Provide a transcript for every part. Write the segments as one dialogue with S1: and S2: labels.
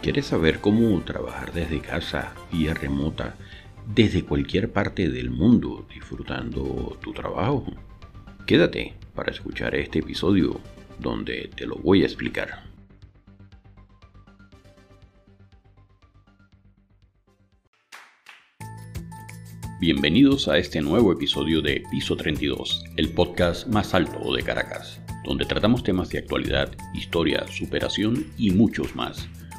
S1: ¿Quieres saber cómo trabajar desde casa, vía remota, desde cualquier parte del mundo, disfrutando tu trabajo? Quédate para escuchar este episodio donde te lo voy a explicar. Bienvenidos a este nuevo episodio de Piso 32, el podcast más alto de Caracas, donde tratamos temas de actualidad, historia, superación y muchos más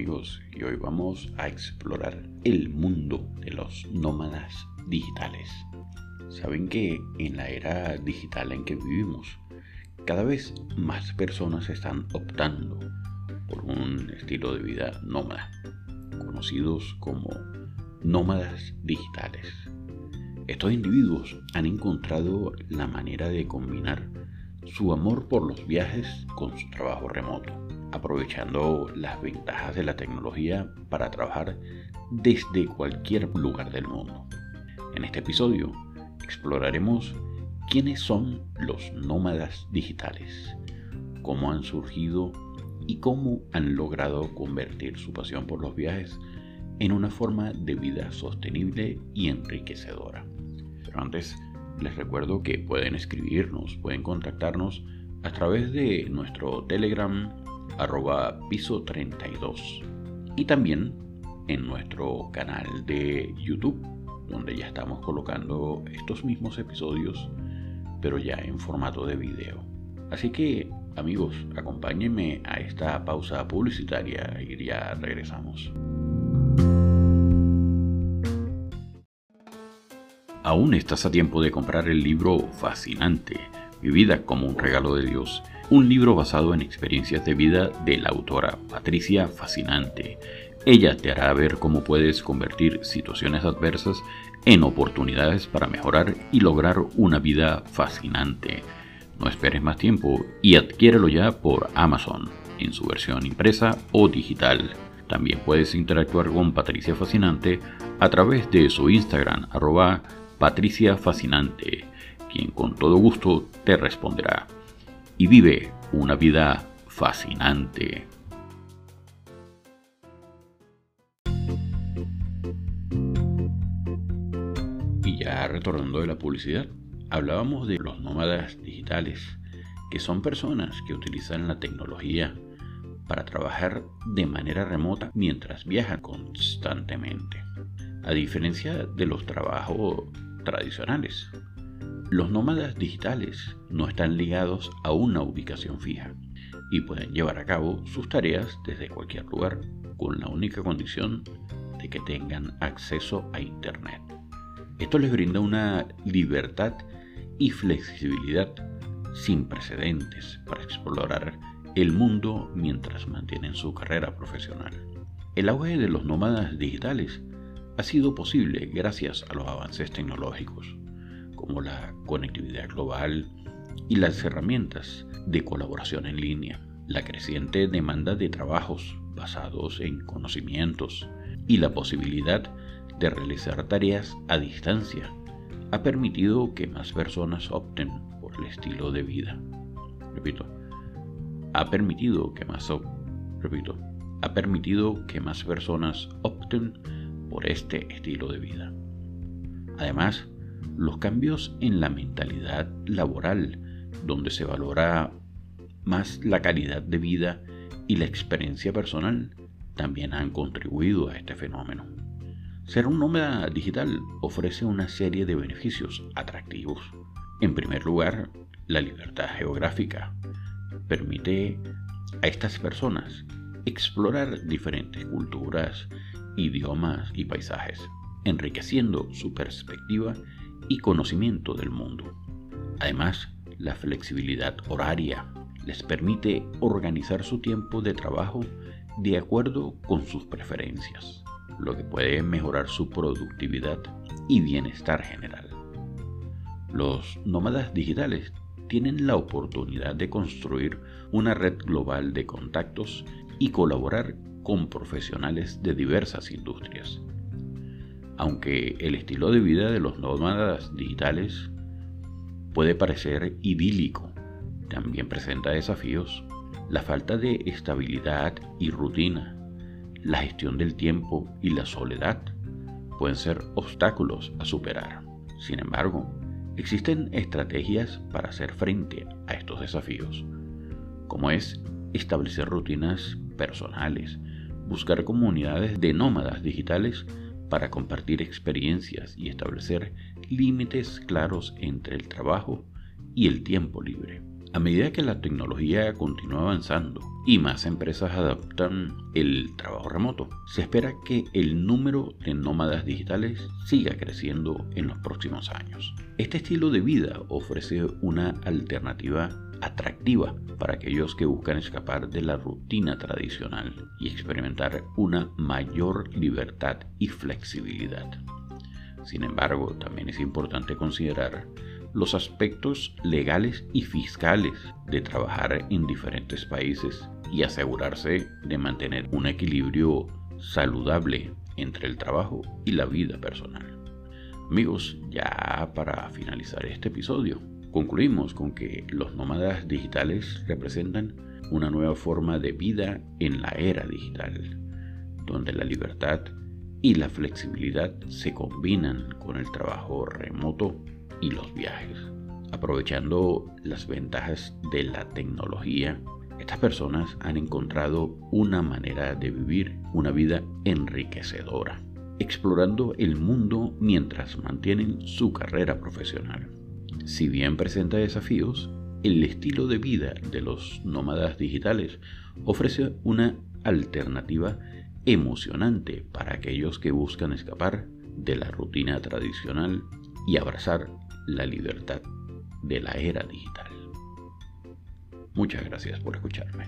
S1: Y hoy vamos a explorar el mundo de los nómadas digitales. Saben que en la era digital en que vivimos, cada vez más personas están optando por un estilo de vida nómada, conocidos como nómadas digitales. Estos individuos han encontrado la manera de combinar su amor por los viajes con su trabajo remoto aprovechando las ventajas de la tecnología para trabajar desde cualquier lugar del mundo. En este episodio exploraremos quiénes son los nómadas digitales, cómo han surgido y cómo han logrado convertir su pasión por los viajes en una forma de vida sostenible y enriquecedora. Pero antes les recuerdo que pueden escribirnos, pueden contactarnos a través de nuestro Telegram arroba piso 32 y también en nuestro canal de YouTube donde ya estamos colocando estos mismos episodios pero ya en formato de video. Así que amigos, acompáñenme a esta pausa publicitaria y ya regresamos. Aún estás a tiempo de comprar el libro fascinante, Mi vida como un regalo de Dios un libro basado en experiencias de vida de la autora Patricia Fascinante. Ella te hará ver cómo puedes convertir situaciones adversas en oportunidades para mejorar y lograr una vida fascinante. No esperes más tiempo y adquiérelo ya por Amazon, en su versión impresa o digital. También puedes interactuar con Patricia Fascinante a través de su Instagram, arroba Patricia Fascinante, quien con todo gusto te responderá y vive una vida fascinante. Y ya retornando de la publicidad, hablábamos de los nómadas digitales, que son personas que utilizan la tecnología para trabajar de manera remota mientras viajan constantemente. A diferencia de los trabajos tradicionales, los nómadas digitales no están ligados a una ubicación fija y pueden llevar a cabo sus tareas desde cualquier lugar con la única condición de que tengan acceso a Internet. Esto les brinda una libertad y flexibilidad sin precedentes para explorar el mundo mientras mantienen su carrera profesional. El auge de los nómadas digitales ha sido posible gracias a los avances tecnológicos como la conectividad global y las herramientas de colaboración en línea, la creciente demanda de trabajos basados en conocimientos y la posibilidad de realizar tareas a distancia ha permitido que más personas opten por el estilo de vida. Repito, ha permitido que más repito, ha permitido que más personas opten por este estilo de vida. Además, los cambios en la mentalidad laboral, donde se valora más la calidad de vida y la experiencia personal, también han contribuido a este fenómeno. Ser un nómada digital ofrece una serie de beneficios atractivos. En primer lugar, la libertad geográfica permite a estas personas explorar diferentes culturas, idiomas y paisajes, enriqueciendo su perspectiva y conocimiento del mundo. Además, la flexibilidad horaria les permite organizar su tiempo de trabajo de acuerdo con sus preferencias. lo que puede mejorar su productividad y bienestar general. Los nómadas digitales tienen la oportunidad de construir una red global de contactos y colaborar con profesionales de diversas industrias. Aunque el estilo de vida de los nómadas digitales puede parecer idílico, también presenta desafíos. La falta de estabilidad y rutina, la gestión del tiempo y la soledad pueden ser obstáculos a superar. Sin embargo, existen estrategias para hacer frente a estos desafíos, como es establecer rutinas personales, buscar comunidades de nómadas digitales para compartir experiencias y establecer límites claros entre el trabajo y el tiempo libre. A medida que la tecnología continúa avanzando y más empresas adaptan el trabajo remoto, se espera que el número de nómadas digitales siga creciendo en los próximos años. Este estilo de vida ofrece una alternativa atractiva para aquellos que buscan escapar de la rutina tradicional y experimentar una mayor libertad y flexibilidad. Sin embargo, también es importante considerar los aspectos legales y fiscales de trabajar en diferentes países y asegurarse de mantener un equilibrio saludable entre el trabajo y la vida personal. Amigos, ya para finalizar este episodio, concluimos con que los nómadas digitales representan una nueva forma de vida en la era digital, donde la libertad y la flexibilidad se combinan con el trabajo remoto y los viajes. Aprovechando las ventajas de la tecnología, estas personas han encontrado una manera de vivir una vida enriquecedora, explorando el mundo mientras mantienen su carrera profesional. Si bien presenta desafíos, el estilo de vida de los nómadas digitales ofrece una alternativa emocionante para aquellos que buscan escapar de la rutina tradicional y abrazar la libertad de la era digital. Muchas gracias por escucharme.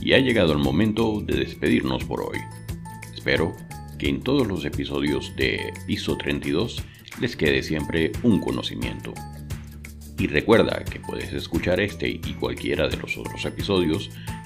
S1: Y ha llegado el momento de despedirnos por hoy. Espero que en todos los episodios de Piso 32 les quede siempre un conocimiento. Y recuerda que puedes escuchar este y cualquiera de los otros episodios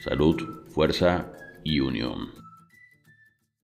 S1: Salud, fuerza y unión.